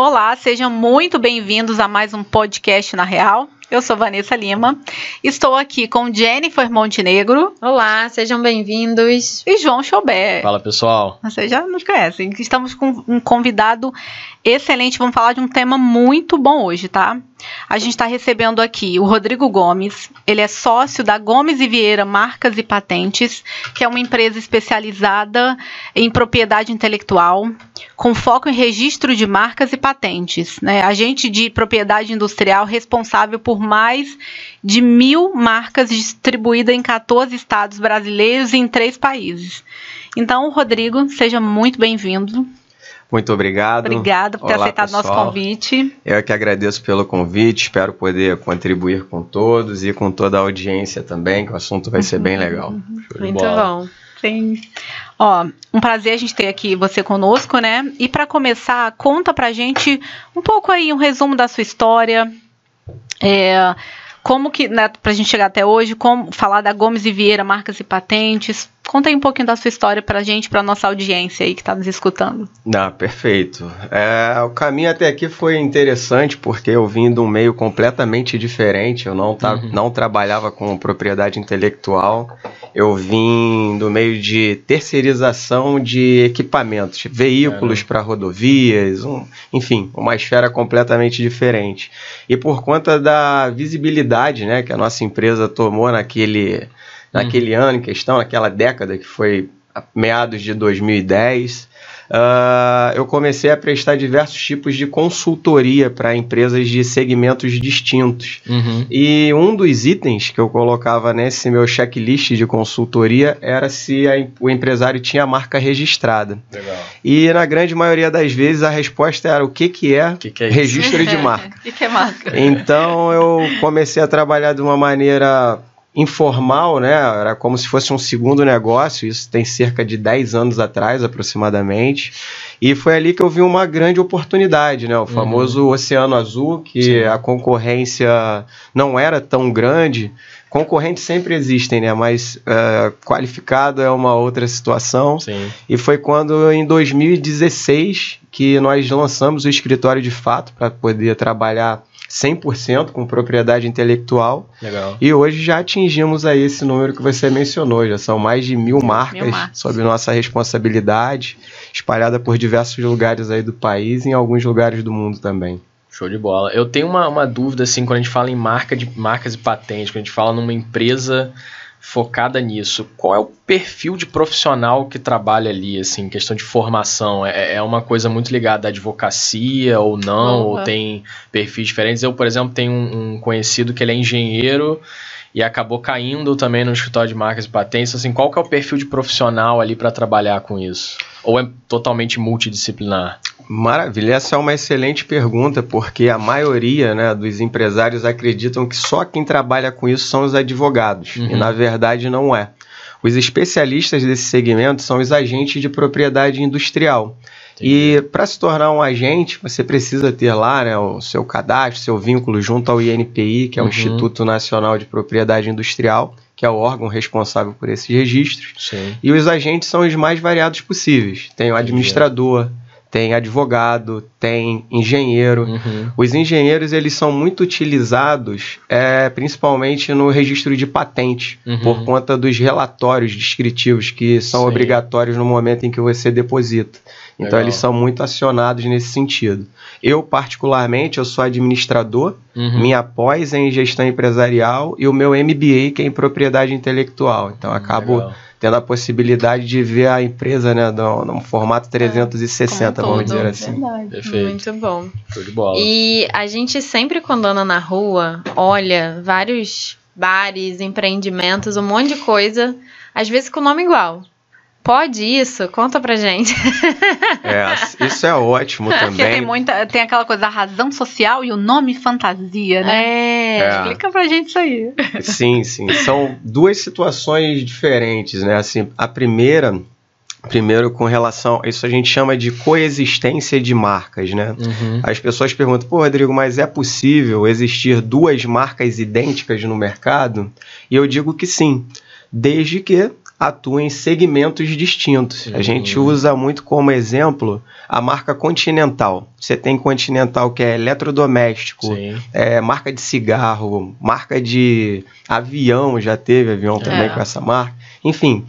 Olá, sejam muito bem-vindos a mais um podcast na Real. Eu sou Vanessa Lima. Estou aqui com Jennifer Montenegro. Olá, sejam bem-vindos. E João Chaubert. Fala, pessoal. Vocês já nos conhecem. Estamos com um convidado excelente. Vamos falar de um tema muito bom hoje, tá? A gente está recebendo aqui o Rodrigo Gomes. Ele é sócio da Gomes e Vieira Marcas e Patentes, que é uma empresa especializada em propriedade intelectual, com foco em registro de marcas e patentes. Né? Agente de propriedade industrial responsável por mais de mil marcas distribuídas em 14 estados brasileiros e em três países. Então, Rodrigo, seja muito bem-vindo. Muito obrigado. Obrigado por ter Olá, aceitado pessoal. nosso convite. Eu que agradeço pelo convite, espero poder contribuir com todos e com toda a audiência também, que o assunto vai ser bem uhum. legal. Muito bom. Sim. Ó, um prazer a gente ter aqui você conosco, né? E para começar, conta pra gente um pouco aí, um resumo da sua história. É, como que, né, pra gente chegar até hoje, como falar da Gomes e Vieira Marcas e Patentes, Conta aí um pouquinho da sua história pra gente, pra nossa audiência aí que tá nos escutando. Ah, perfeito. É, o caminho até aqui foi interessante porque eu vim de um meio completamente diferente. Eu não, tá, uhum. não trabalhava com propriedade intelectual. Eu vim do meio de terceirização de equipamentos, veículos para rodovias, um, enfim, uma esfera completamente diferente. E por conta da visibilidade né, que a nossa empresa tomou naquele naquele uhum. ano em questão, naquela década que foi meados de 2010, uh, eu comecei a prestar diversos tipos de consultoria para empresas de segmentos distintos. Uhum. E um dos itens que eu colocava nesse meu checklist de consultoria era se a, o empresário tinha a marca registrada. Legal. E na grande maioria das vezes a resposta era o que, que é, que que é registro de marca. O que, que é marca? Então eu comecei a trabalhar de uma maneira informal, né? Era como se fosse um segundo negócio, isso tem cerca de 10 anos atrás, aproximadamente. E foi ali que eu vi uma grande oportunidade, né? O uhum. famoso uhum. Oceano Azul, que Sim. a concorrência não era tão grande. Concorrentes sempre existem, né? Mas uh, qualificado é uma outra situação. Sim. E foi quando, em 2016, que nós lançamos o escritório de fato para poder trabalhar 100% com propriedade intelectual. Legal. E hoje já atingimos aí esse número que você mencionou, já são mais de mil marcas, mil marcas. sob nossa responsabilidade, espalhada por diversos lugares aí do país e em alguns lugares do mundo também. Show de bola. Eu tenho uma, uma dúvida, assim, quando a gente fala em marca de, marcas e patentes, quando a gente fala numa empresa focada nisso. Qual é o perfil de profissional que trabalha ali, assim, questão de formação? É, é uma coisa muito ligada à advocacia ou não? Uhum. Ou tem perfis diferentes? Eu, por exemplo, tenho um, um, conhecido que ele é engenheiro e acabou caindo também no escritório de marcas e patentes. Assim, qual que é o perfil de profissional ali para trabalhar com isso? Ou é totalmente multidisciplinar? Maravilha, essa é uma excelente pergunta, porque a maioria né, dos empresários acreditam que só quem trabalha com isso são os advogados, uhum. e na verdade não é. Os especialistas desse segmento são os agentes de propriedade industrial. E para se tornar um agente, você precisa ter lá né, o seu cadastro, seu vínculo junto ao INPI, que é o uhum. Instituto Nacional de Propriedade Industrial, que é o órgão responsável por esses registros. Sim. E os agentes são os mais variados possíveis. Tem o administrador, tem advogado, tem engenheiro. Uhum. Os engenheiros eles são muito utilizados, é, principalmente no registro de patente, uhum. por conta dos relatórios descritivos que são Sim. obrigatórios no momento em que você deposita. Então Legal. eles são muito acionados nesse sentido. Eu particularmente eu sou administrador, uhum. minha pós é em gestão empresarial e o meu MBA que é em propriedade intelectual. Então acabo Legal tendo a possibilidade de ver a empresa né, num, formato 360, é, vamos dizer assim. Verdade. Perfeito. Muito bom. Show de bola. E a gente sempre, quando anda na rua, olha vários bares, empreendimentos, um monte de coisa, às vezes com o nome igual. Pode isso? Conta pra gente. É, isso é ótimo também. Porque tem, muita, tem aquela coisa da razão social e o nome fantasia, né? É, é. Explica pra gente isso aí. Sim, sim. São duas situações diferentes, né? Assim, a primeira, primeiro com relação, isso a gente chama de coexistência de marcas, né? Uhum. As pessoas perguntam, pô, Rodrigo, mas é possível existir duas marcas idênticas no mercado? E eu digo que sim, desde que atua em segmentos distintos. Uhum. A gente usa muito como exemplo a marca Continental. Você tem Continental que é eletrodoméstico, é, marca de cigarro, marca de avião, já teve avião é. também com essa marca. Enfim,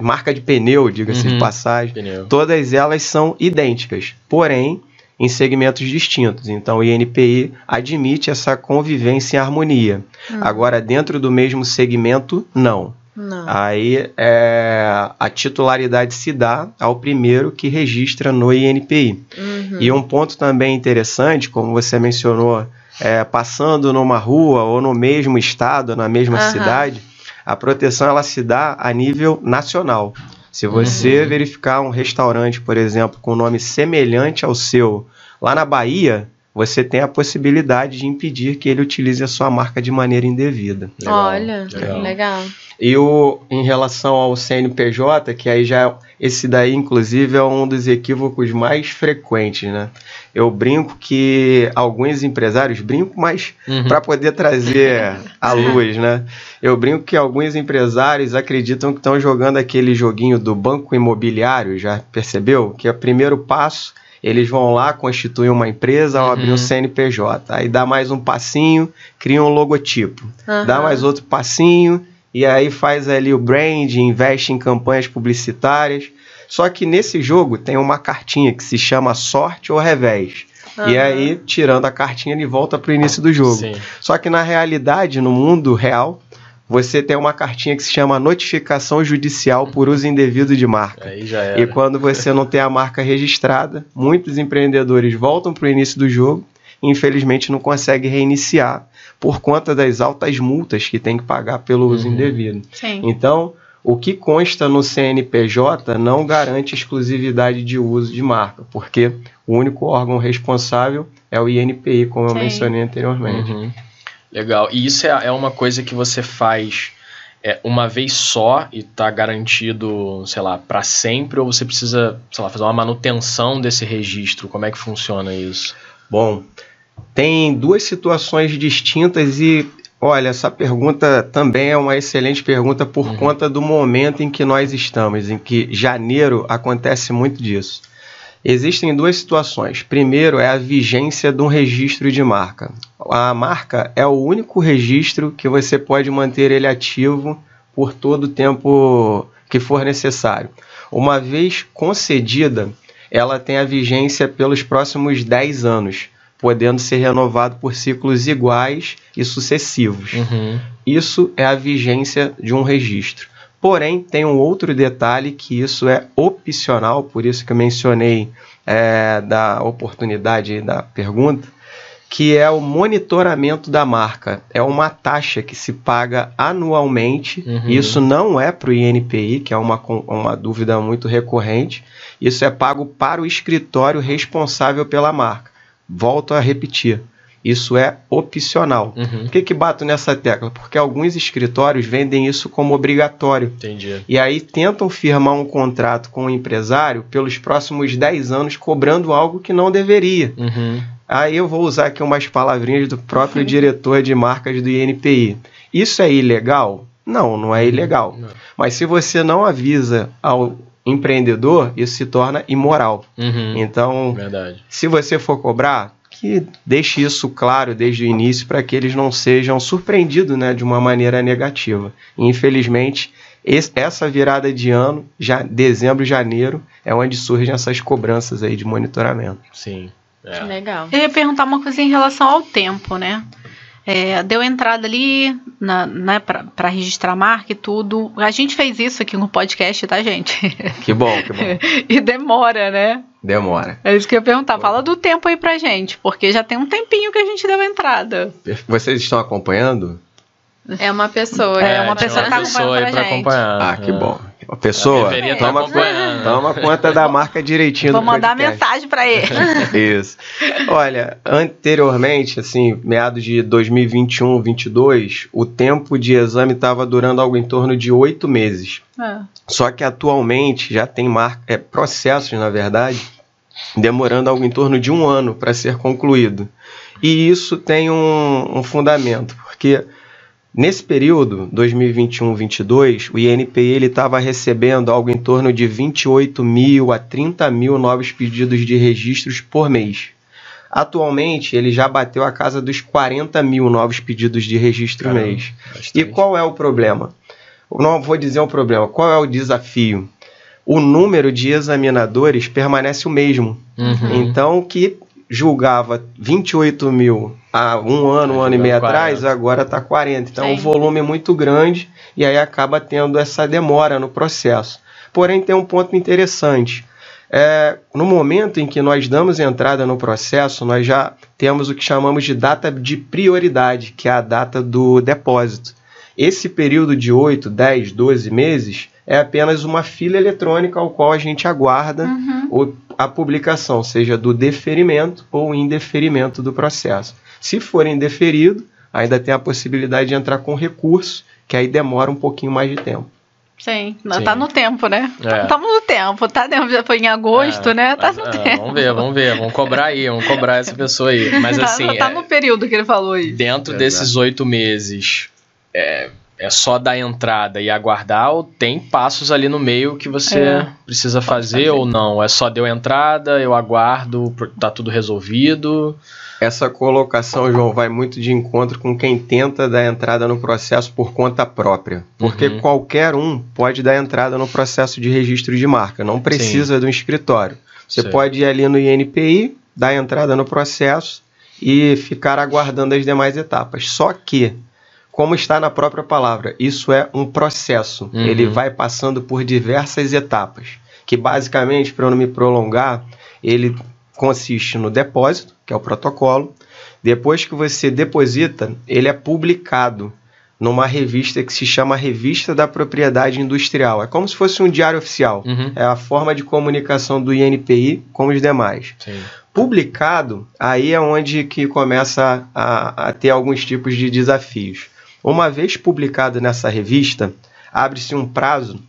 marca de pneu, diga-se uhum. de passagem. Pneu. Todas elas são idênticas, porém em segmentos distintos. Então, o INPI admite essa convivência em harmonia. Uhum. Agora, dentro do mesmo segmento, não. Não. Aí é, a titularidade se dá ao primeiro que registra no INPI. Uhum. E um ponto também interessante, como você mencionou, é, passando numa rua ou no mesmo estado, na mesma uhum. cidade, a proteção ela se dá a nível nacional. Se você uhum. verificar um restaurante, por exemplo, com nome semelhante ao seu lá na Bahia, você tem a possibilidade de impedir que ele utilize a sua marca de maneira indevida. Legal, Olha, legal. legal. E o, em relação ao CNPJ, que aí já esse daí, inclusive, é um dos equívocos mais frequentes, né? Eu brinco que alguns empresários, brinco, mas uhum. para poder trazer à luz, né? Eu brinco que alguns empresários acreditam que estão jogando aquele joguinho do banco imobiliário, já percebeu? Que é o primeiro passo eles vão lá, constituem uma empresa, uhum. abrem um CNPJ. Aí dá mais um passinho, cria um logotipo. Uhum. Dá mais outro passinho, e aí faz ali o brand, investe em campanhas publicitárias. Só que nesse jogo tem uma cartinha que se chama sorte ou revés. Uhum. E aí, tirando a cartinha, ele volta para o início do jogo. Sim. Só que na realidade, no mundo real, você tem uma cartinha que se chama notificação judicial por uso indevido de marca. Aí já era. E quando você não tem a marca registrada, muitos empreendedores voltam para o início do jogo e infelizmente não conseguem reiniciar por conta das altas multas que tem que pagar pelo uso uhum. indevido. Sim. Então, o que consta no CNPJ não garante exclusividade de uso de marca, porque o único órgão responsável é o INPI, como Sim. eu mencionei anteriormente. Uhum. Legal. E isso é, é uma coisa que você faz é, uma vez só e está garantido, sei lá, para sempre, ou você precisa, sei lá, fazer uma manutenção desse registro? Como é que funciona isso? Bom, tem duas situações distintas e olha, essa pergunta também é uma excelente pergunta por uhum. conta do momento em que nós estamos, em que janeiro acontece muito disso. Existem duas situações. Primeiro é a vigência de um registro de marca. A marca é o único registro que você pode manter ele ativo por todo o tempo que for necessário. Uma vez concedida, ela tem a vigência pelos próximos 10 anos, podendo ser renovado por ciclos iguais e sucessivos. Uhum. Isso é a vigência de um registro. Porém, tem um outro detalhe que isso é opcional, por isso que eu mencionei é, da oportunidade da pergunta, que é o monitoramento da marca. É uma taxa que se paga anualmente. Uhum. Isso não é para o INPI, que é uma, uma dúvida muito recorrente. Isso é pago para o escritório responsável pela marca. Volto a repetir. Isso é opcional. Uhum. Por que, que bato nessa tecla? Porque alguns escritórios vendem isso como obrigatório. Entendi. E aí tentam firmar um contrato com o empresário pelos próximos 10 anos, cobrando algo que não deveria. Uhum. Aí eu vou usar aqui umas palavrinhas do próprio diretor de marcas do INPI. Isso é ilegal? Não, não é ilegal. Não. Mas se você não avisa ao empreendedor, isso se torna imoral. Uhum. Então, Verdade. se você for cobrar, que deixe isso claro desde o início para que eles não sejam surpreendidos né, de uma maneira negativa. E, infelizmente, esse, essa virada de ano, já dezembro, janeiro, é onde surgem essas cobranças aí de monitoramento. Sim. É. Legal. Eu ia perguntar uma coisa em relação ao tempo, né? É, deu entrada ali na, né, para registrar a marca e tudo. A gente fez isso aqui no podcast, tá, gente? Que bom, que bom. e demora, né? Demora. É isso que eu ia perguntar. Fala do tempo aí pra gente, porque já tem um tempinho que a gente deu entrada. Vocês estão acompanhando? É uma pessoa. É, é uma pessoa que tá acompanhando pra, acompanhar. Ah, que é. bom. A pessoa, a toma, toma conta da marca direitinho Vou mandar mensagem para ele. Isso. Olha, anteriormente, assim, meados de 2021, 22, o tempo de exame estava durando algo em torno de oito meses. É. Só que atualmente já tem marca, é, processos, na verdade, demorando algo em torno de um ano para ser concluído. E isso tem um, um fundamento, porque Nesse período, 2021-22, o INPI estava recebendo algo em torno de 28 mil a 30 mil novos pedidos de registros por mês. Atualmente, ele já bateu a casa dos 40 mil novos pedidos de registro Caramba, mês. Bastante. E qual é o problema? Não vou dizer o problema, qual é o desafio? O número de examinadores permanece o mesmo. Uhum. Então, que julgava 28 mil há um ano, um ano e meio 40. atrás, agora está 40. Então, Sim. o volume é muito grande e aí acaba tendo essa demora no processo. Porém, tem um ponto interessante. É, no momento em que nós damos entrada no processo, nós já temos o que chamamos de data de prioridade, que é a data do depósito. Esse período de 8, 10, 12 meses é apenas uma fila eletrônica ao qual a gente aguarda uhum. A publicação, seja do deferimento ou indeferimento do processo. Se for indeferido, ainda tem a possibilidade de entrar com recurso, que aí demora um pouquinho mais de tempo. Sim, Sim. tá no tempo, né? Estamos é. no tempo, tá? Já foi em agosto, é, né? Tá no é, tempo. Vamos ver, vamos ver, vamos cobrar aí, vamos cobrar essa pessoa aí. Mas tá assim. Tá, tá no período que ele falou aí. Dentro desses oito meses, é, só dar entrada e aguardar ou tem passos ali no meio que você é, precisa fazer, fazer, ou não? É só deu entrada, eu aguardo, tá tudo resolvido? Essa colocação, João, vai muito de encontro com quem tenta dar entrada no processo por conta própria. Porque uhum. qualquer um pode dar entrada no processo de registro de marca, não precisa Sim. do escritório. Você Sim. pode ir ali no INPI, dar entrada no processo e ficar aguardando as demais etapas. Só que como está na própria palavra, isso é um processo. Uhum. Ele vai passando por diversas etapas, que basicamente, para eu não me prolongar, ele consiste no depósito, que é o protocolo. Depois que você deposita, ele é publicado numa revista que se chama Revista da Propriedade Industrial. É como se fosse um diário oficial. Uhum. É a forma de comunicação do INPI com os demais. Sim. Publicado, aí é onde que começa a, a ter alguns tipos de desafios. Uma vez publicado nessa revista, abre-se um prazo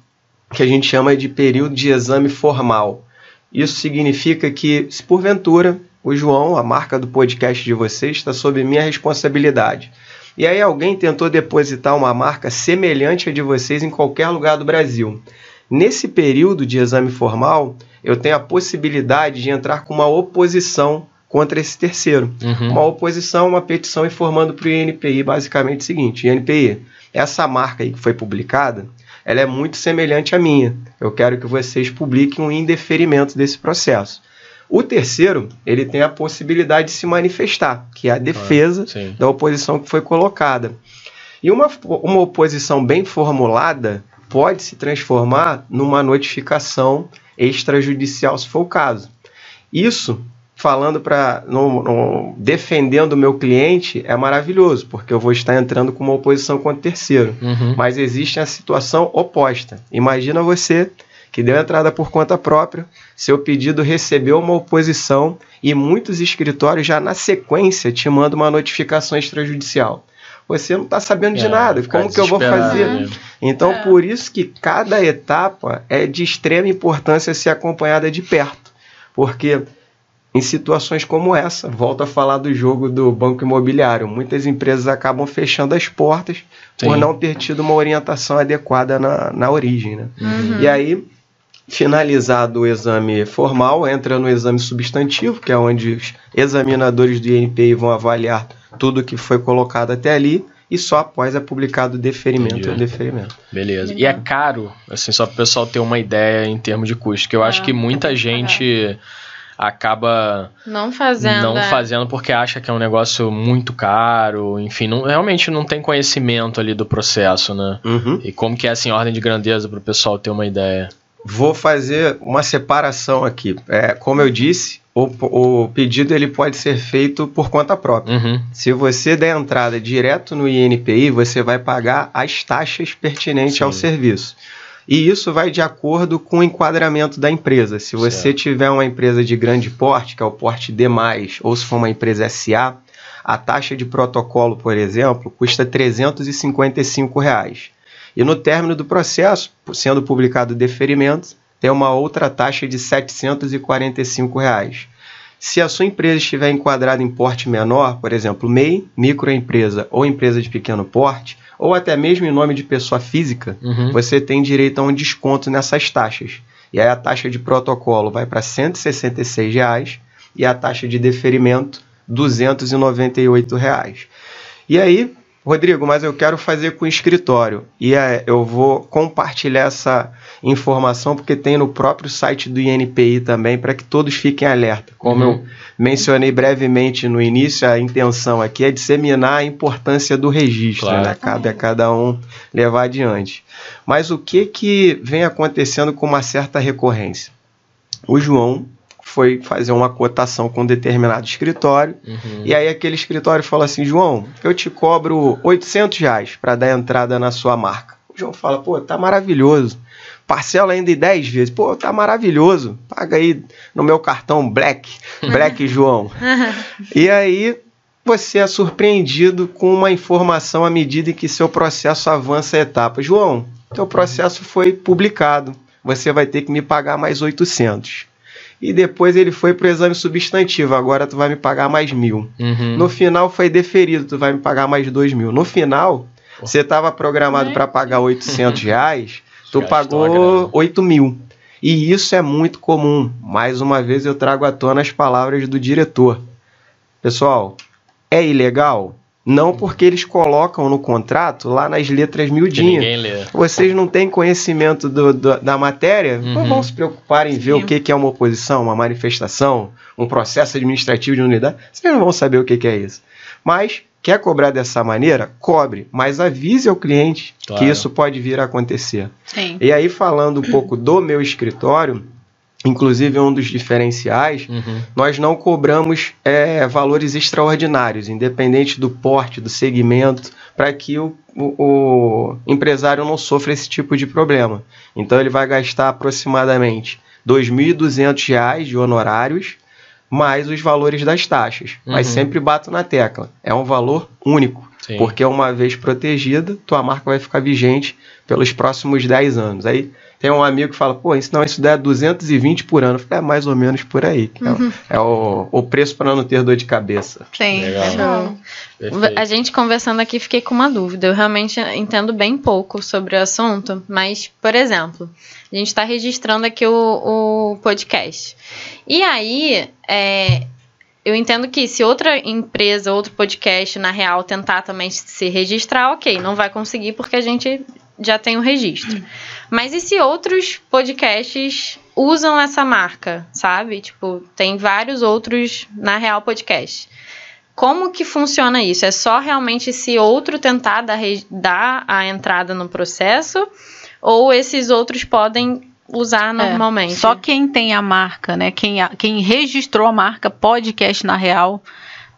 que a gente chama de período de exame formal. Isso significa que, se porventura o João, a marca do podcast de vocês, está sob minha responsabilidade. E aí alguém tentou depositar uma marca semelhante à de vocês em qualquer lugar do Brasil. Nesse período de exame formal, eu tenho a possibilidade de entrar com uma oposição contra esse terceiro. Uhum. Uma oposição, uma petição informando para o INPI basicamente o seguinte: INPI, essa marca aí que foi publicada, ela é muito semelhante à minha. Eu quero que vocês publiquem um indeferimento desse processo. O terceiro, ele tem a possibilidade de se manifestar, que é a defesa ah, da oposição que foi colocada. E uma, uma oposição bem formulada pode se transformar numa notificação extrajudicial, se for o caso. Isso falando para defendendo o meu cliente é maravilhoso, porque eu vou estar entrando com uma oposição contra o terceiro. Uhum. Mas existe a situação oposta. Imagina você que deu entrada por conta própria, seu pedido recebeu uma oposição e muitos escritórios já na sequência te mandam uma notificação extrajudicial. Você não está sabendo é, de nada, como que eu vou fazer? Né? Então, é. por isso que cada etapa é de extrema importância ser acompanhada de perto, porque em situações como essa. Volto a falar do jogo do banco imobiliário. Muitas empresas acabam fechando as portas Sim. por não ter tido uma orientação adequada na, na origem. Né? Uhum. E aí, finalizado o exame formal, entra no exame substantivo, que é onde os examinadores do INPI vão avaliar tudo que foi colocado até ali. E só após é publicado o deferimento o deferimento. Beleza. E é caro, assim, só para o pessoal ter uma ideia em termos de custo, que eu acho ah, que muita gente acaba não fazendo, não é. fazendo porque acha que é um negócio muito caro, enfim, não, realmente não tem conhecimento ali do processo, né? Uhum. E como que é assim, ordem de grandeza para o pessoal ter uma ideia? Vou fazer uma separação aqui. É, como eu disse, o, o pedido ele pode ser feito por conta própria. Uhum. Se você der entrada direto no INPI, você vai pagar as taxas pertinentes Sim. ao serviço. E isso vai de acordo com o enquadramento da empresa. Se você certo. tiver uma empresa de grande porte, que é o porte D, ou se for uma empresa SA, a taxa de protocolo, por exemplo, custa 355 reais. E no término do processo, sendo publicado deferimento, tem uma outra taxa de 745 reais. Se a sua empresa estiver enquadrada em porte menor, por exemplo, MEI, microempresa ou empresa de pequeno porte, ou até mesmo em nome de pessoa física, uhum. você tem direito a um desconto nessas taxas. E aí a taxa de protocolo vai para 166 reais, e a taxa de deferimento 298 reais. E aí, Rodrigo, mas eu quero fazer com o escritório. E é, eu vou compartilhar essa informação porque tem no próprio site do INPI também para que todos fiquem alerta. Como uhum. eu mencionei brevemente no início, a intenção aqui é disseminar a importância do registro, claro. né? Cabe a cada um levar adiante. Mas o que que vem acontecendo com uma certa recorrência? O João foi fazer uma cotação com um determinado escritório. Uhum. E aí aquele escritório falou assim: João, eu te cobro 800 reais para dar entrada na sua marca. O João fala: pô, tá maravilhoso. Parcela ainda em 10 vezes. Pô, tá maravilhoso. Paga aí no meu cartão Black, Black João. e aí você é surpreendido com uma informação à medida em que seu processo avança a etapa. João, teu processo foi publicado. Você vai ter que me pagar mais 800 e depois ele foi pro exame substantivo, agora tu vai me pagar mais mil. Uhum. No final foi deferido, tu vai me pagar mais dois mil. No final, você estava programado para pagar 800 reais, tu pagou 8 mil. E isso é muito comum. Mais uma vez eu trago à tona as palavras do diretor. Pessoal, é ilegal? Não porque eles colocam no contrato lá nas letras miudinhas. Vocês não têm conhecimento do, do, da matéria, uhum. não vão se preocupar em ver Sim. o que, que é uma oposição, uma manifestação, um processo administrativo de unidade. Vocês não vão saber o que, que é isso. Mas quer cobrar dessa maneira? Cobre, mas avise ao cliente claro. que isso pode vir a acontecer. Sim. E aí, falando um pouco do meu escritório, Inclusive, um dos diferenciais, uhum. nós não cobramos é, valores extraordinários, independente do porte, do segmento, para que o, o, o, empresário não sofra esse tipo de problema. Então, ele vai gastar aproximadamente R$ 2.200 de honorários, mais os valores das taxas. Uhum. Mas sempre bato na tecla, é um valor único. Sim. Porque uma vez protegida, tua marca vai ficar vigente pelos próximos 10 anos. Aí tem um amigo que fala, pô, não, isso der 220 por ano. Eu falei, é mais ou menos por aí. É uhum. É, o, o preço para não ter dor de cabeça. Sim, legal. A gente conversando aqui, fiquei com uma dúvida. Eu realmente entendo bem pouco sobre o assunto, mas, por exemplo, a gente está registrando aqui o, o podcast. E aí, é, eu entendo que se outra empresa, outro podcast, na real, tentar também se registrar, ok, não vai conseguir porque a gente já tem o registro. Mas e se outros podcasts usam essa marca, sabe? Tipo, tem vários outros na Real Podcast. Como que funciona isso? É só realmente se outro tentar dar, dar a entrada no processo? Ou esses outros podem usar é, normalmente? É, só quem tem a marca, né? Quem, quem registrou a marca podcast na Real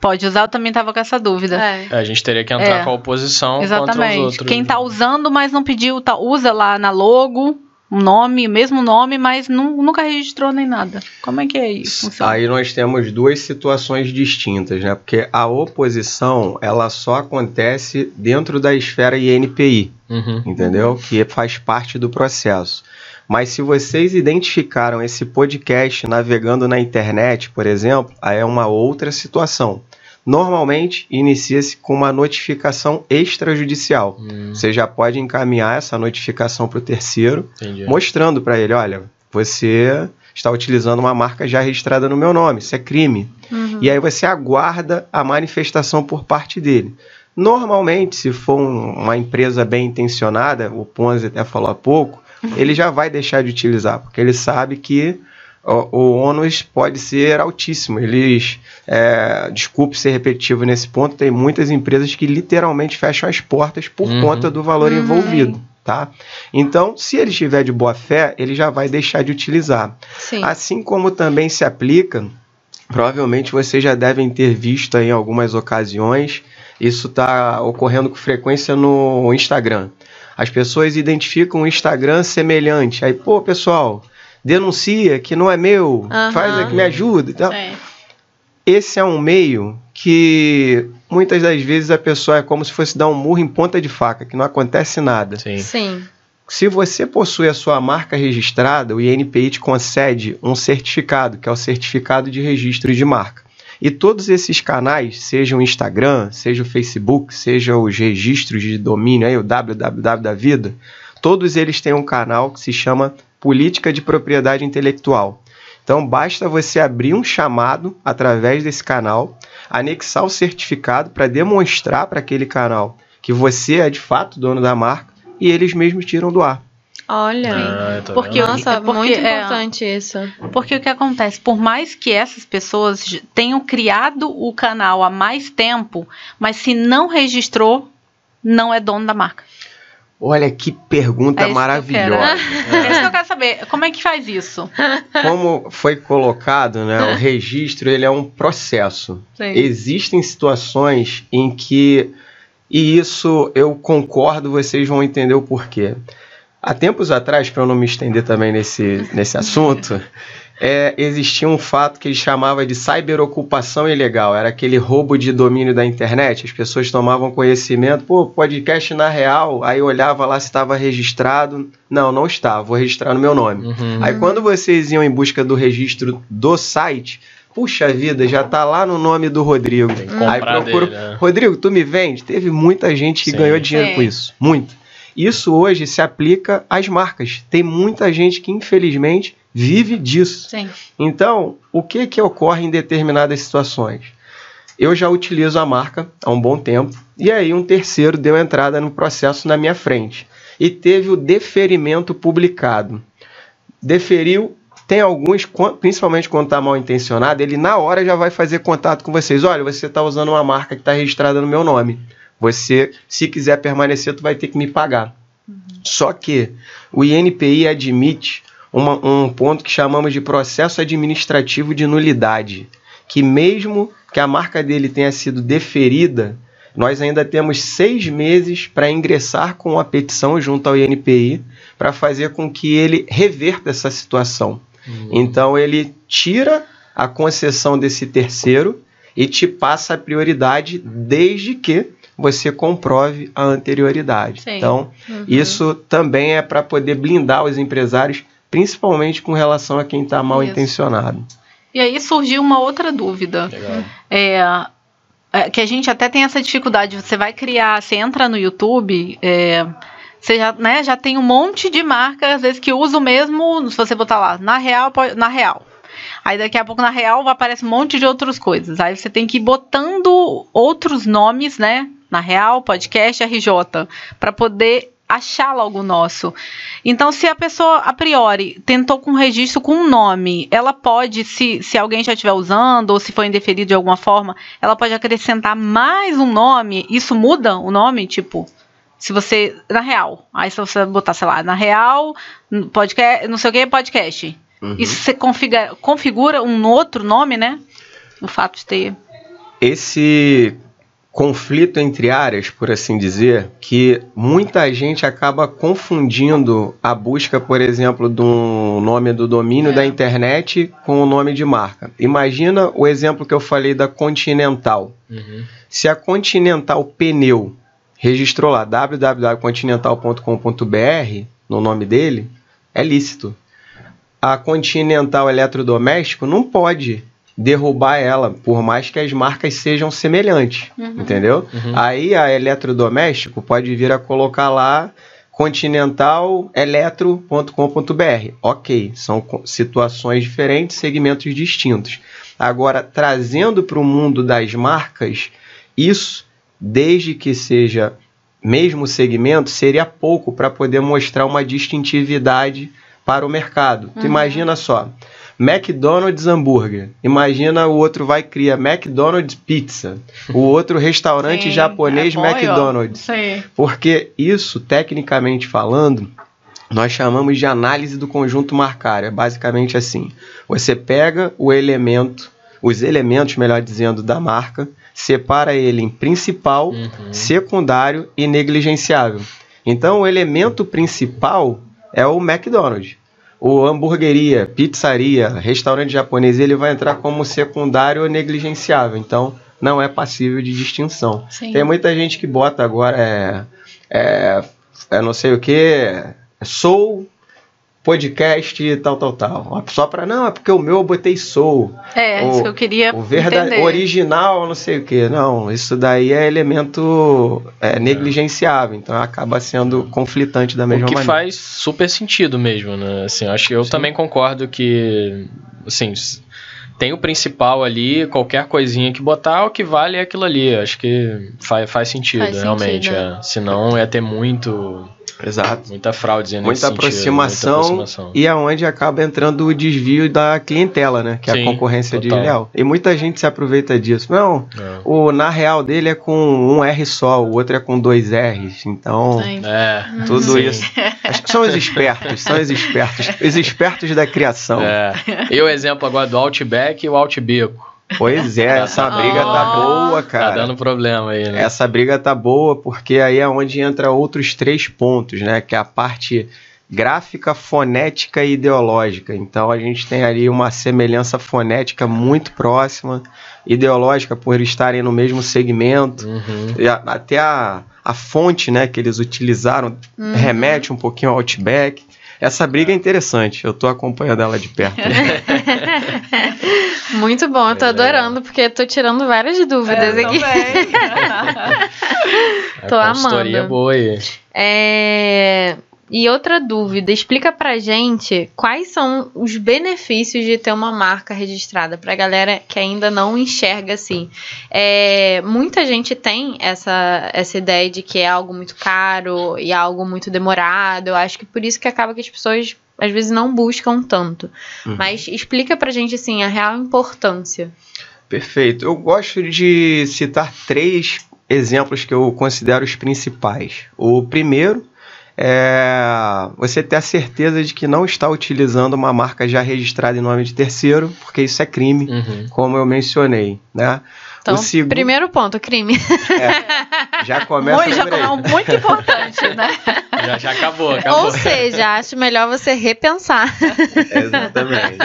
pode usar, eu também estava com essa dúvida. É. É, a gente teria que entrar é. com a oposição Exatamente. contra os outros. Quem está usando, mas não pediu, tá, usa lá na logo um nome, mesmo nome, mas não, nunca registrou nem nada. Como é que é isso? Funciona? Aí nós temos duas situações distintas, né? Porque a oposição, ela só acontece dentro da esfera INPI, uhum. entendeu? Que faz parte do processo. Mas se vocês identificaram esse podcast navegando na internet, por exemplo, aí é uma outra situação. Normalmente inicia-se com uma notificação extrajudicial. Hum. Você já pode encaminhar essa notificação para o terceiro, Entendi. mostrando para ele: olha, você está utilizando uma marca já registrada no meu nome, isso é crime. Uhum. E aí você aguarda a manifestação por parte dele. Normalmente, se for um, uma empresa bem intencionada, o Ponzi até falou há pouco, ele já vai deixar de utilizar, porque ele sabe que o, o ônus pode ser altíssimo. Eles, é, desculpe ser repetitivo nesse ponto, tem muitas empresas que literalmente fecham as portas por uhum. conta do valor uhum. envolvido. Tá? Então, se ele estiver de boa fé, ele já vai deixar de utilizar. Sim. Assim como também se aplica, provavelmente vocês já devem ter visto em algumas ocasiões, isso está ocorrendo com frequência no Instagram. As pessoas identificam o Instagram semelhante. Aí, pô, pessoal, denuncia que não é meu, uhum. faz aqui, me ajuda e tal. Esse é um meio que muitas das vezes a pessoa é como se fosse dar um murro em ponta de faca, que não acontece nada. Sim. Sim. Se você possui a sua marca registrada, o INPI te concede um certificado, que é o certificado de registro de marca. E todos esses canais, seja o Instagram, seja o Facebook, seja os registros de domínio, aí, o www da vida, todos eles têm um canal que se chama Política de Propriedade Intelectual. Então basta você abrir um chamado através desse canal, anexar o certificado para demonstrar para aquele canal que você é de fato dono da marca e eles mesmos tiram do ar. Olha, ah, porque nossa, é porque, muito é, importante é, isso. Porque o que acontece, por mais que essas pessoas tenham criado o canal há mais tempo, mas se não registrou, não é dono da marca. Olha que pergunta é maravilhosa. Que é isso que eu quero saber. Como é que faz isso? Como foi colocado, né? O registro ele é um processo. Sim. Existem situações em que e isso eu concordo, vocês vão entender o porquê. Há tempos atrás, para eu não me estender também nesse, nesse assunto, é, existia um fato que ele chamava de cyberocupação ilegal. Era aquele roubo de domínio da internet. As pessoas tomavam conhecimento, pô, podcast na real, aí olhava lá se estava registrado. Não, não estava, vou registrar no meu nome. Uhum. Aí quando vocês iam em busca do registro do site, puxa vida, já tá lá no nome do Rodrigo. Aí procuro, dele, né? Rodrigo, tu me vende? Teve muita gente que Sim. ganhou dinheiro Sim. com isso, muito. Isso hoje se aplica às marcas. Tem muita gente que, infelizmente, vive disso. Sim. Então, o que, que ocorre em determinadas situações? Eu já utilizo a marca há um bom tempo, e aí um terceiro deu entrada no processo na minha frente. E teve o deferimento publicado. Deferiu tem alguns, principalmente quando está mal intencionado, ele na hora já vai fazer contato com vocês. Olha, você está usando uma marca que está registrada no meu nome. Você, se quiser permanecer, tu vai ter que me pagar. Uhum. Só que o INPI admite uma, um ponto que chamamos de processo administrativo de nulidade, que mesmo que a marca dele tenha sido deferida, nós ainda temos seis meses para ingressar com a petição junto ao INPI para fazer com que ele reverta essa situação. Uhum. Então ele tira a concessão desse terceiro e te passa a prioridade desde que você comprove a anterioridade. Sim. Então, uhum. isso também é para poder blindar os empresários, principalmente com relação a quem está mal isso. intencionado. E aí surgiu uma outra dúvida. É, é, que a gente até tem essa dificuldade. Você vai criar, você entra no YouTube. É, você já, né, já tem um monte de marcas, às vezes, que usa o mesmo, se você botar lá, na real, na real. Aí daqui a pouco na real aparece um monte de outras coisas. Aí você tem que ir botando outros nomes, né? Na real, podcast RJ, para poder achar logo nosso. Então, se a pessoa a priori tentou com registro com um nome, ela pode, se, se alguém já estiver usando ou se foi indeferido de alguma forma, ela pode acrescentar mais um nome. Isso muda o nome, tipo, se você. Na real. Aí se você botar, sei lá, na real, podcast, não sei o que, podcast. Uhum. Isso você configura, configura um outro nome, né? O fato de ter. Esse conflito entre áreas, por assim dizer, que muita gente acaba confundindo a busca, por exemplo, do nome do domínio é. da internet com o nome de marca. Imagina o exemplo que eu falei da Continental. Uhum. Se a Continental Pneu registrou lá www.continental.com.br no nome dele, é lícito. A Continental Eletrodoméstico não pode derrubar ela, por mais que as marcas sejam semelhantes, uhum. entendeu? Uhum. Aí a Eletrodoméstico pode vir a colocar lá continentaleletro.com.br. Ok, são situações diferentes, segmentos distintos. Agora, trazendo para o mundo das marcas, isso desde que seja mesmo segmento, seria pouco para poder mostrar uma distintividade para o mercado. Uhum. Tu imagina só, McDonald's hambúrguer. Imagina o outro vai criar McDonald's pizza. O outro restaurante Sim, japonês é bom, McDonald's. Porque isso, tecnicamente falando, nós chamamos de análise do conjunto marcário. É basicamente assim: você pega o elemento, os elementos, melhor dizendo, da marca, separa ele em principal, uhum. secundário e negligenciável. Então, o elemento principal é o McDonald's. O hamburgueria, pizzaria, restaurante japonês, ele vai entrar como secundário ou negligenciável. Então, não é passível de distinção. Sim. Tem muita gente que bota agora é, é, é não sei o que, sou podcast tal, tal, tal. Só para não, é porque o meu eu botei soul. É, o, isso que eu queria o verdade, original, não sei o que. Não, isso daí é elemento é, negligenciável, então acaba sendo conflitante da mesma maneira. O que maneira. faz super sentido mesmo, né? Assim, acho que eu Sim. também concordo que, assim, tem o principal ali, qualquer coisinha que botar, o que vale é aquilo ali. Acho que faz, faz sentido, faz realmente. Sentido, né? é. Senão ia ter muito Exato. Muita fraude, muita aproximação, muita aproximação e aonde acaba entrando o desvio da clientela, né? Que Sim, é a concorrência total. desleal. E muita gente se aproveita disso. Não, é. o na real dele é com um R só, o outro é com dois R's. Então, é. tudo Sim. isso. Acho que são os espertos, são os espertos. Os espertos da criação. É. E o exemplo agora do Outback e o Outbico. Pois é, essa briga tá boa, tá cara. Tá dando problema aí, né? Essa briga tá boa porque aí é onde entra outros três pontos, né? Que é a parte gráfica, fonética e ideológica. Então a gente tem ali uma semelhança fonética muito próxima, ideológica por estarem no mesmo segmento, uhum. até a, a fonte né, que eles utilizaram uhum. remete um pouquinho ao Outback. Essa briga é interessante, eu tô acompanhando ela de perto. Muito bom, eu tô é. adorando, porque tô tirando várias dúvidas é, aqui. tô amando. boa aí. É... E outra dúvida, explica pra gente quais são os benefícios de ter uma marca registrada pra galera que ainda não enxerga assim. É, muita gente tem essa, essa ideia de que é algo muito caro e algo muito demorado. Eu acho que por isso que acaba que as pessoas às vezes não buscam tanto. Uhum. Mas explica pra gente assim a real importância. Perfeito. Eu gosto de citar três exemplos que eu considero os principais. O primeiro é você ter a certeza de que não está utilizando uma marca já registrada em nome de terceiro, porque isso é crime, uhum. como eu mencionei, né? Então, seg... primeiro ponto, crime. É, já começa muito, já é muito importante, né? Já, já acabou, acabou. Ou seja, acho melhor você repensar. Exatamente.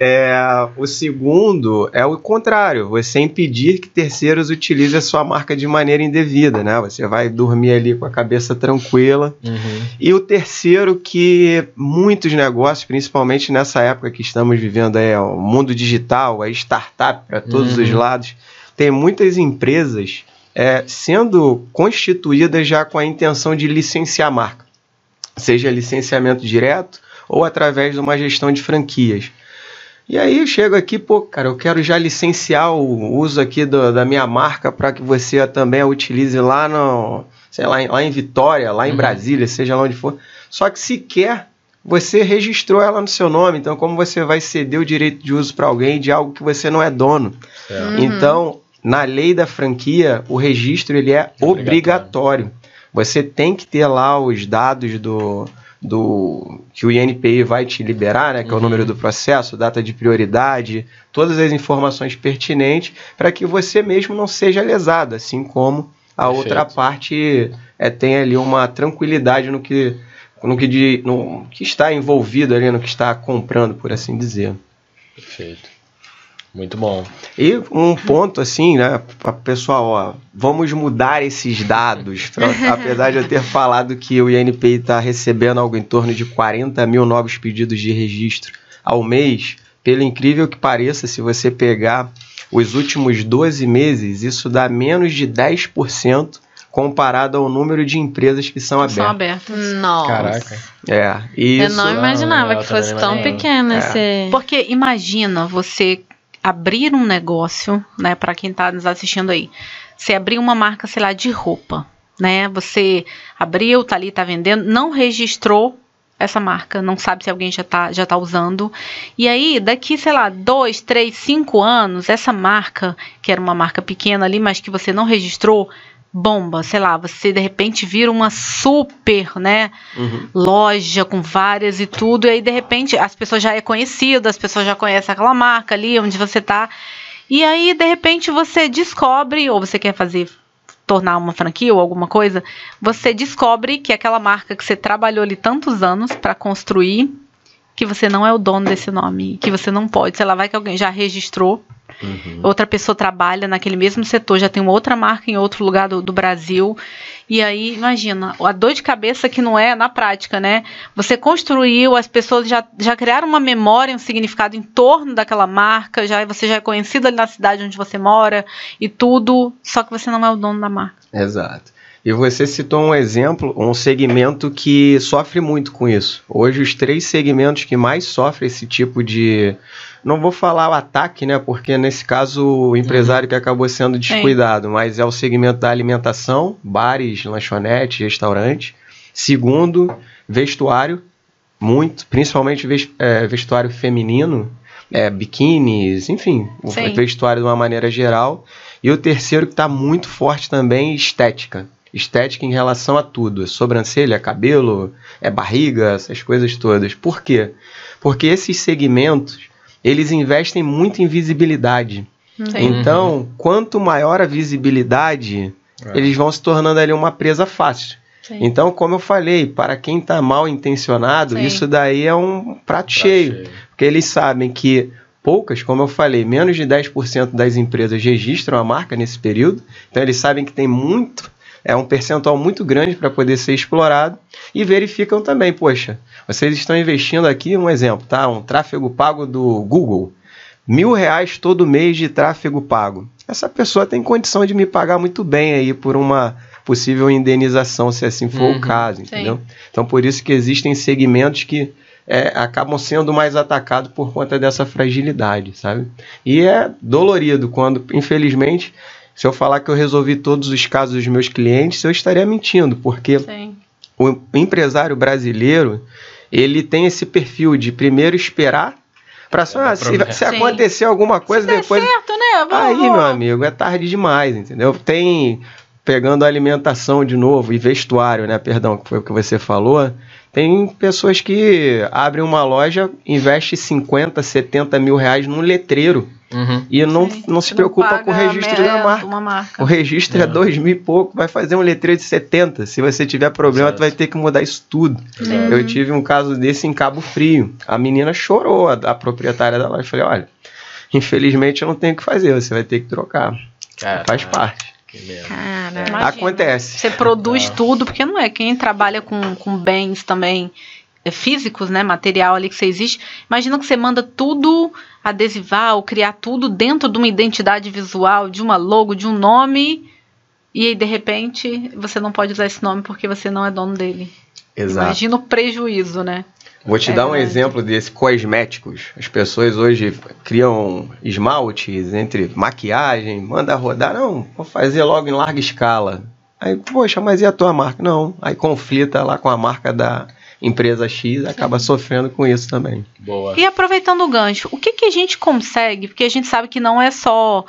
É, o segundo é o contrário, você impedir que terceiros utilizem a sua marca de maneira indevida, né? Você vai dormir ali com a cabeça tranquila. Uhum. E o terceiro que muitos negócios, principalmente nessa época que estamos vivendo aí, o mundo digital, a startup para todos uhum. os lados, tem muitas empresas é, sendo constituídas já com a intenção de licenciar a marca, seja licenciamento direto ou através de uma gestão de franquias. E aí eu chego aqui, pô, cara, eu quero já licenciar o uso aqui do, da minha marca para que você também a utilize lá no, sei lá, lá em Vitória, lá em uhum. Brasília, seja lá onde for. Só que sequer você registrou ela no seu nome, então como você vai ceder o direito de uso para alguém de algo que você não é dono? Uhum. Então, na lei da franquia, o registro ele é obrigatório. obrigatório. Você tem que ter lá os dados do, do que o INPI vai te liberar, né, que uhum. é o uhum. número do processo, data de prioridade, todas as informações pertinentes para que você mesmo não seja lesado, assim como a Perfeito. outra parte é, tem ali uma tranquilidade no que no que, de, no que está envolvido ali, no que está comprando, por assim dizer. Perfeito. Muito bom. E um ponto assim, né, pessoal, ó, vamos mudar esses dados. Apesar de eu ter falado que o INPI está recebendo algo em torno de 40 mil novos pedidos de registro ao mês, pelo incrível que pareça, se você pegar os últimos 12 meses, isso dá menos de 10% comparado ao número de empresas que são abertas. São abertas. Nossa. Caraca. É, isso. Eu não imaginava não, que fosse tão pequeno é. esse. Porque imagina você abrir um negócio, né, para quem está nos assistindo aí. Você abrir uma marca, sei lá, de roupa, né? Você abriu, tá ali, tá vendendo, não registrou essa marca, não sabe se alguém já tá, já tá usando. E aí, daqui, sei lá, dois, três, cinco anos, essa marca, que era uma marca pequena ali, mas que você não registrou, bomba, sei lá, você de repente vira uma super, né, uhum. loja com várias e tudo, e aí de repente as pessoas já é conhecidas, as pessoas já conhecem aquela marca ali onde você tá. E aí de repente você descobre ou você quer fazer tornar uma franquia ou alguma coisa, você descobre que aquela marca que você trabalhou ali tantos anos para construir, que você não é o dono desse nome, que você não pode, sei lá, vai que alguém já registrou Uhum. Outra pessoa trabalha naquele mesmo setor, já tem uma outra marca em outro lugar do, do Brasil. E aí, imagina, a dor de cabeça que não é na prática, né? Você construiu, as pessoas já, já criaram uma memória, um significado em torno daquela marca, já você já é conhecido ali na cidade onde você mora e tudo, só que você não é o dono da marca. Exato. E você citou um exemplo, um segmento que sofre muito com isso. Hoje, os três segmentos que mais sofrem esse tipo de. Não vou falar o ataque, né? Porque nesse caso o empresário uhum. que acabou sendo descuidado, mas é o segmento da alimentação, bares, lanchonetes, restaurantes. Segundo, vestuário, muito, principalmente é, vestuário feminino, é, biquínis, enfim, Sim. vestuário de uma maneira geral. E o terceiro que está muito forte também, estética estética em relação a tudo. É sobrancelha, cabelo, é barriga, essas coisas todas. Por quê? Porque esses segmentos, eles investem muito em visibilidade. Sim. Então, quanto maior a visibilidade, é. eles vão se tornando ali uma presa fácil. Sim. Então, como eu falei, para quem está mal intencionado, Sim. isso daí é um prato, prato cheio, cheio. Porque eles sabem que poucas, como eu falei, menos de 10% das empresas registram a marca nesse período. Então, eles sabem que tem muito é um percentual muito grande para poder ser explorado e verificam também, poxa, vocês estão investindo aqui, um exemplo, tá? Um tráfego pago do Google, mil reais todo mês de tráfego pago. Essa pessoa tem condição de me pagar muito bem aí por uma possível indenização, se assim for uhum, o caso, entendeu? Sim. Então, por isso que existem segmentos que é, acabam sendo mais atacados por conta dessa fragilidade, sabe? E é dolorido quando, infelizmente, se eu falar que eu resolvi todos os casos dos meus clientes, eu estaria mentindo, porque Sim. o empresário brasileiro ele tem esse perfil de primeiro esperar para ah, se, se acontecer alguma coisa se depois. Certo, né? Vamos, aí, meu amigo, é tarde demais, entendeu? Tem pegando alimentação de novo e vestuário, né? Perdão, que foi o que você falou. Tem pessoas que abrem uma loja, investem 50, 70 mil reais num letreiro Uhum. E não, não se preocupa com o registro da marca. marca. O registro é. é dois mil e pouco, vai fazer um letreiro de 70. Se você tiver problema, Exato. tu vai ter que mudar isso tudo. Exato. Eu tive um caso desse em Cabo Frio. A menina chorou, a, a proprietária da loja. Eu falei, olha, infelizmente eu não tenho o que fazer, você vai ter que trocar. Cara, Faz parte. Cara, Acontece. Você produz tudo, porque não é quem trabalha com, com bens também é, físicos, né, material ali que você existe. Imagina que você manda tudo adesivar ou criar tudo dentro de uma identidade visual, de uma logo, de um nome, e aí de repente você não pode usar esse nome porque você não é dono dele. Exato. Imagina o prejuízo, né? Vou te é dar um verdade. exemplo desse cosméticos. As pessoas hoje criam esmaltes entre maquiagem, manda rodar, não, vou fazer logo em larga escala. Aí, poxa, mas e a tua marca? Não. Aí conflita lá com a marca da, empresa X acaba sofrendo com isso também. Boa. E aproveitando o gancho, o que, que a gente consegue? Porque a gente sabe que não é só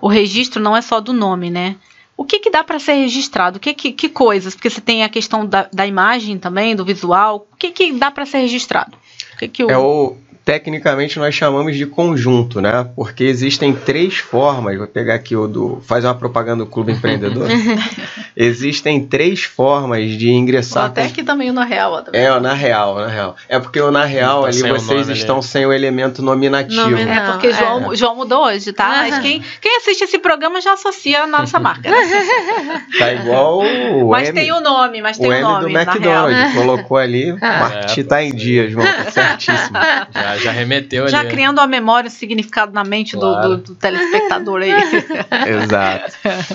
o registro, não é só do nome, né? O que, que dá para ser registrado? Que, que, que, coisas? Porque você tem a questão da, da imagem também, do visual. O que, que dá para ser registrado? O que que o... É o tecnicamente nós chamamos de conjunto, né? Porque existem três formas. Vou pegar aqui o do. Fazer uma propaganda do Clube Empreendedor. existem três formas de ingressar. até aqui também o na real. Também. É, o na real, na real. É porque o na real tá ali vocês estão ali. sem o elemento nominativo. Nominal, é porque João, é. João mudou hoje, tá? Mas quem, quem assiste esse programa já associa a nossa marca. Né? tá igual o Mas M, tem o nome, mas tem o, o nome. do McDonald's. Colocou ali, o marketing é, tá em dia, João. Tá certíssimo. Já já, remeteu já ali. Já criando a memória, o significado na mente claro. do, do, do, telespectador aí. Exato.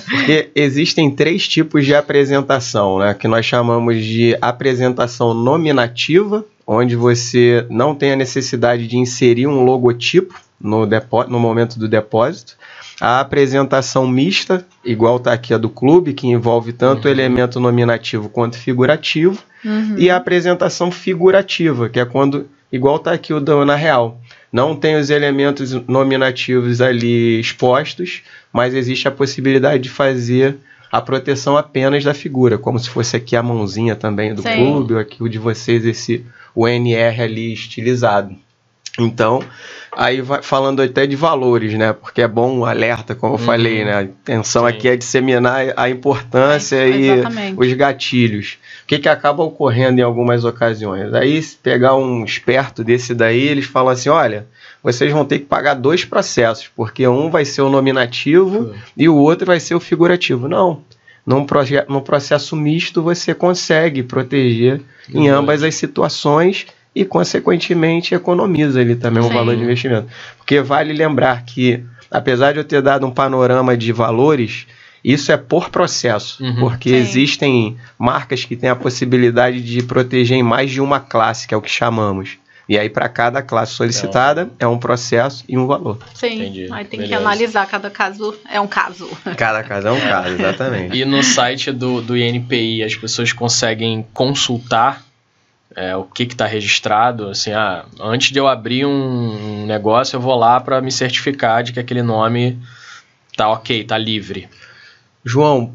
Porque existem três tipos de apresentação, né? Que nós chamamos de apresentação nominativa, onde você não tem a necessidade de inserir um logotipo no, no momento do depósito. A apresentação mista, igual está aqui a do clube, que envolve tanto uhum. elemento nominativo quanto figurativo. Uhum. E a apresentação figurativa, que é quando igual está aqui o da na real. Não tem os elementos nominativos ali expostos, mas existe a possibilidade de fazer a proteção apenas da figura, como se fosse aqui a mãozinha também do Sim. clube, ou aqui o de vocês, esse o NR ali estilizado. Então, aí vai falando até de valores, né? Porque é bom um alerta, como eu uhum. falei, né? A intenção Sim. aqui é disseminar a importância é, e os gatilhos. O que, que acaba ocorrendo em algumas ocasiões? Aí, se pegar um esperto desse daí, eles falam assim: olha, vocês vão ter que pagar dois processos, porque um vai ser o nominativo e o outro vai ser o figurativo. Não. Num, num processo misto, você consegue proteger em ambas as situações e, consequentemente, economiza ali também o valor de investimento. Porque vale lembrar que, apesar de eu ter dado um panorama de valores, isso é por processo, uhum. porque Sim. existem marcas que têm a possibilidade de proteger em mais de uma classe, que é o que chamamos. E aí, para cada classe solicitada, então, é um processo e um valor. Sim. Entendi. Aí tem Beleza. que analisar, cada caso é um caso. Cada caso é um caso, exatamente. e no site do, do INPI, as pessoas conseguem consultar é, o que está registrado. Assim, ah, antes de eu abrir um negócio, eu vou lá para me certificar de que aquele nome tá ok, tá livre. João,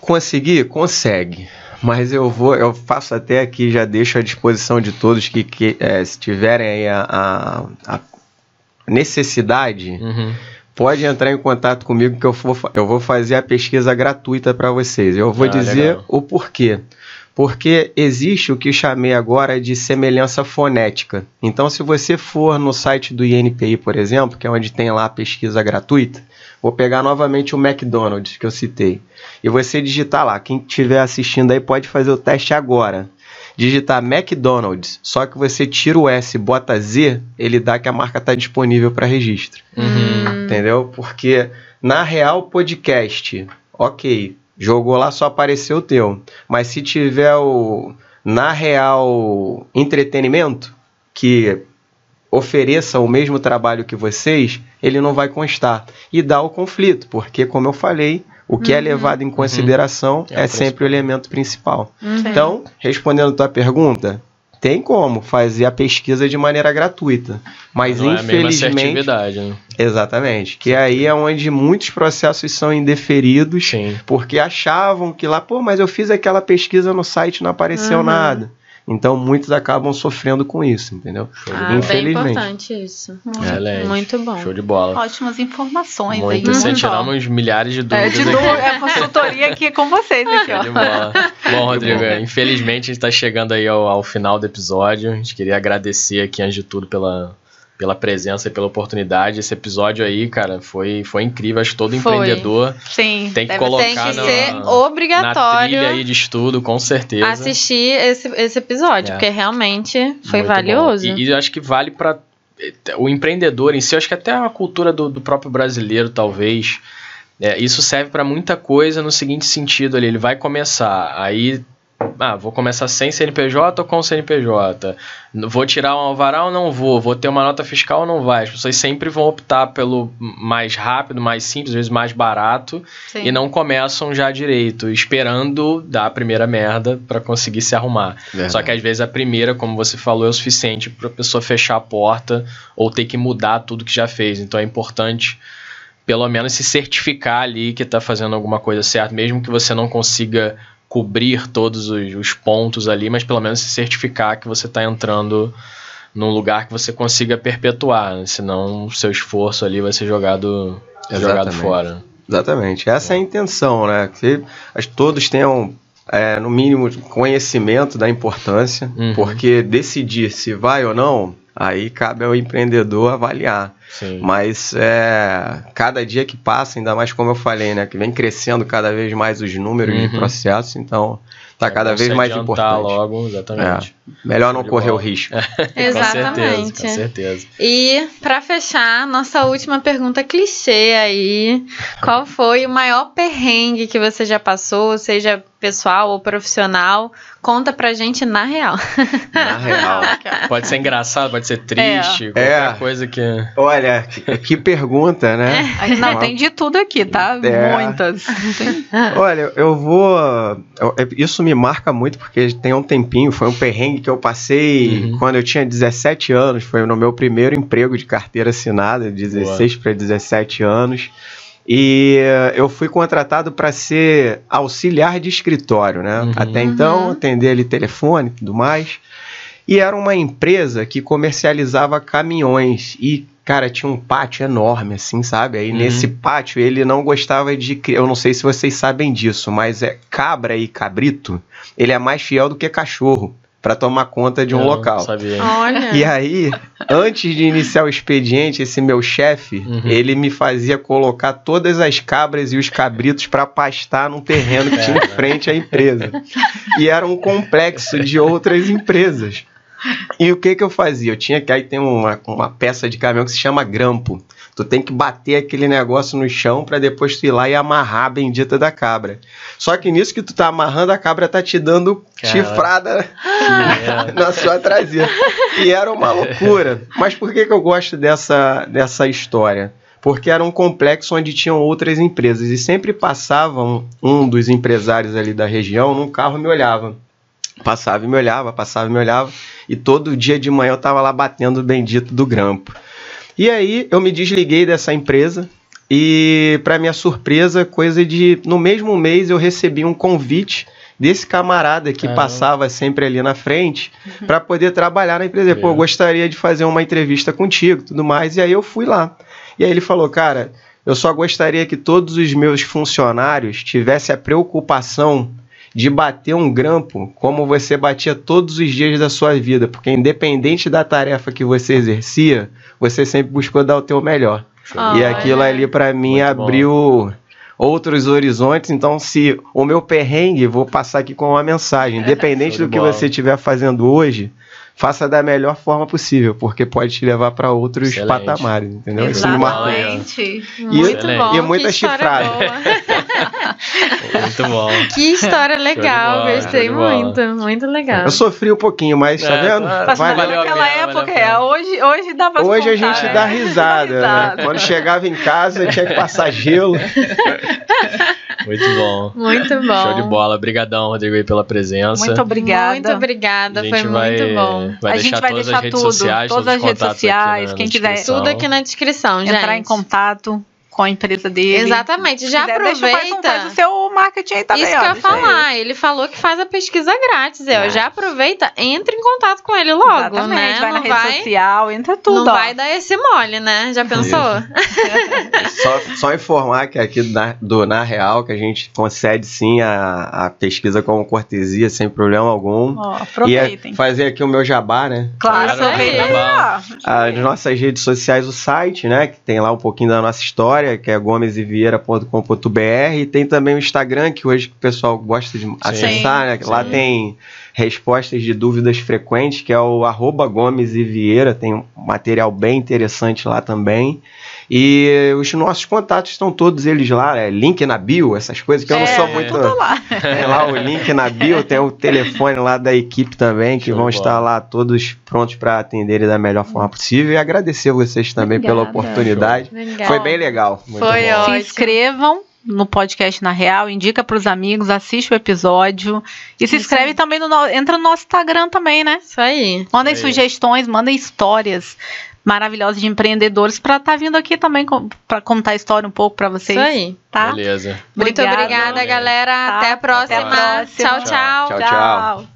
conseguir? Consegue mas eu vou, eu faço até aqui, já deixo à disposição de todos que, que é, se tiverem aí a, a, a necessidade, uhum. pode entrar em contato comigo que eu vou, eu vou fazer a pesquisa gratuita para vocês. Eu vou ah, dizer legal. o porquê. Porque existe o que chamei agora de semelhança fonética. Então, se você for no site do INPI, por exemplo, que é onde tem lá a pesquisa gratuita, Vou pegar novamente o McDonald's que eu citei. E você digitar lá. Quem estiver assistindo aí pode fazer o teste agora. Digitar McDonald's, só que você tira o S bota Z, ele dá que a marca está disponível para registro. Uhum. Entendeu? Porque na Real Podcast, ok, jogou lá, só apareceu o teu. Mas se tiver o na Real Entretenimento, que ofereça o mesmo trabalho que vocês, ele não vai constar. E dá o conflito, porque, como eu falei, o que é uhum. é levado em consideração uhum. é, é sempre o elemento principal. Uhum. Então, respondendo a tua pergunta, tem como fazer a pesquisa de maneira gratuita, mas não infelizmente, é né? exatamente, que aí é onde muitos processos são indeferidos, Sim. porque achavam que lá, pô, mas eu fiz aquela pesquisa no site não apareceu uhum. nada. Então muitos acabam sofrendo com isso, entendeu? Ah, Infelizmente. Bem importante isso. Muito, muito bom. Show de bola. Ótimas informações Muito. aí. Muito tiramos milhares de dúvidas. É, de dúvida, é consultoria aqui com vocês aqui, ó. Show de bola. Bom, Rodrigo, bom. infelizmente a gente está chegando aí ao, ao final do episódio. A gente queria agradecer aqui, antes de tudo, pela, pela presença e pela oportunidade. Esse episódio aí, cara, foi, foi incrível. Acho que todo foi. empreendedor Sim, tem que colocar tem que na, ser obrigatório na trilha aí de estudo, com certeza. Assistir esse, esse episódio, é. porque realmente foi Muito valioso. E, e acho que vale para o empreendedor em si. Acho que até a cultura do, do próprio brasileiro, talvez. É, isso serve para muita coisa no seguinte sentido ali, ele vai começar, aí ah, vou começar sem CNPJ ou com CNPJ? Vou tirar um alvará ou não vou? Vou ter uma nota fiscal ou não vai? As pessoas sempre vão optar pelo mais rápido, mais simples, às vezes mais barato, Sim. e não começam já direito, esperando dar a primeira merda para conseguir se arrumar. Verdade. Só que às vezes a primeira, como você falou, é o suficiente para a pessoa fechar a porta ou ter que mudar tudo que já fez. Então é importante pelo menos se certificar ali que está fazendo alguma coisa certa, mesmo que você não consiga cobrir todos os, os pontos ali, mas pelo menos se certificar que você está entrando num lugar que você consiga perpetuar, né? senão o seu esforço ali vai ser jogado, jogado fora. Exatamente, essa é a intenção, né? Que todos tenham, é, no mínimo, conhecimento da importância, uhum. porque decidir se vai ou não Aí cabe ao empreendedor avaliar. Sim. Mas é, cada dia que passa, ainda mais como eu falei, né? Que vem crescendo cada vez mais os números uhum. de processo, então tá é cada vez mais importante. logo, exatamente. É, melhor não correr o risco. exatamente. com certeza, com certeza. E para fechar, nossa última pergunta clichê aí. Qual foi o maior perrengue que você já passou, seja pessoal ou profissional, conta pra gente na real. Na real. pode ser engraçado, pode ser triste, é. qualquer é. coisa que. Olha, que, que pergunta, né? É. Não, tem de tudo aqui, tá? É. Muitas. Olha, eu vou. Eu, isso me marca muito porque tem um tempinho, foi um perrengue que eu passei uhum. quando eu tinha 17 anos, foi no meu primeiro emprego de carteira assinada, 16 para 17 anos. E eu fui contratado para ser auxiliar de escritório, né? Uhum. Até então, uhum. atender ali telefone e tudo mais. E era uma empresa que comercializava caminhões. E, cara, tinha um pátio enorme, assim, sabe? Aí uhum. nesse pátio ele não gostava de. Eu não sei se vocês sabem disso, mas é cabra e cabrito, ele é mais fiel do que cachorro. Para tomar conta de um Não, local. Sabia. Olha. E aí, antes de iniciar o expediente, esse meu chefe, Uhum. ele me fazia colocar todas as cabras e os cabritos para pastar num terreno que tinha em frente à empresa. E era um complexo de outras empresas. E o que que eu fazia? Eu tinha que aí tem uma, uma peça de caminhão que se chama grampo. Tu tem que bater aquele negócio no chão para depois tu ir lá e amarrar a bendita da cabra. Só que nisso que tu tá amarrando, a cabra tá te dando Caraca. chifrada merda. na sua traseira. E era uma loucura. Mas por que, que eu gosto dessa, dessa história? Porque era um complexo onde tinham outras empresas e sempre passavam um dos empresários ali da região num carro e me olhava. Passava e me olhava, passava e me olhava. E todo dia de manhã eu tava lá batendo o bendito do grampo. E aí eu me desliguei dessa empresa e, para minha surpresa, coisa de no mesmo mês eu recebi um convite desse camarada que passava sempre ali na frente para poder trabalhar na empresa. Pô, eu É. gostaria de fazer uma entrevista contigo, tudo mais. E aí eu fui lá. E aí ele falou, cara, eu só gostaria que todos os meus funcionários tivessem a preocupação de bater um grampo como você batia todos os dias da sua vida, porque independente da tarefa que você exercia, você sempre buscou dar o teu melhor. E Olha. aquilo ali pra mim Muito bom. abriu outros horizontes. Então, se o meu perrengue, vou passar aqui com uma mensagem, independente Show do que bola. você estiver fazendo hoje, faça da melhor forma possível, porque pode te levar para outros Excelente. patamares, entendeu? Isso me. Muito Excelente. bom. E muita chifrada. Muito bom. Que história legal, bola, gostei muito, muito legal. Eu sofri um pouquinho, mas tá É, vendo? tá- Mas Valeu valeu a naquela época, valeu a é. Hoje, hoje dá pra Hoje a contar, gente né? dá risada. né? risada. Quando chegava em casa, tinha que passar gelo. Muito bom. Muito bom. Show de bola. Obrigadão, Rodrigo, aí pela presença. Muito obrigada. Muito obrigada, A foi gente vai, muito bom. vai a deixar gente vai todas deixar as redes tudo, sociais, todas todos os as redes contatos sociais, aqui na- quem quiser- descrição. Tudo aqui na descrição, gente. Entrar em contato com a empresa dele. Exatamente, já Se quiser, um- aproveita. faz o seu marketing aí também. Isso ó, que eu ia falar, ele falou que faz a pesquisa grátis. Eu É. já aproveita, entre em contato com ele logo, Exatamente, né? vai na não rede vai, social, entra tudo, não ó. vai dar esse mole, né? Já pensou? Só, só informar que aqui na, do Na Real, que a gente concede sim a, a pesquisa como cortesia, sem problema algum. Ó, E aproveitem. é fazer aqui o meu jabá, né? Claro, Isso aí. aproveita. As nossas redes sociais, o site, né? Que tem lá um pouquinho da nossa história, que é gomesevieira.com.br. E tem também o Instagram, que hoje o pessoal gosta de acessar, né? Lá tem respostas de dúvidas frequentes, que é o arroba Gomes e Vieira. Tem um material bem interessante lá também. E os nossos contatos estão todos eles lá, é link na bio, essas coisas que eu não É, sou muito. tudo lá. Tem lá o link na bio, tem o telefone lá da equipe também, que Show vão estar lá todos prontos para atenderem da melhor forma possível. E agradecer vocês também pela Obrigada. oportunidade. Obrigada. Foi bem legal. Muito Foi bom. ótimo. Se inscrevam no podcast na Real, indica pros amigos, assiste o episódio e se Isso inscreve aí. também no no- entra no nosso Instagram também, né? Isso aí. Mandem Isso aí. sugestões, mandem histórias maravilhosas de empreendedores para estar vindo aqui também para contar a história um pouco para vocês, Isso aí. tá? Beleza. Muito Obrigada. galera. Tá? Até a próxima. Até a próxima. Tchau, tchau. Tchau, tchau.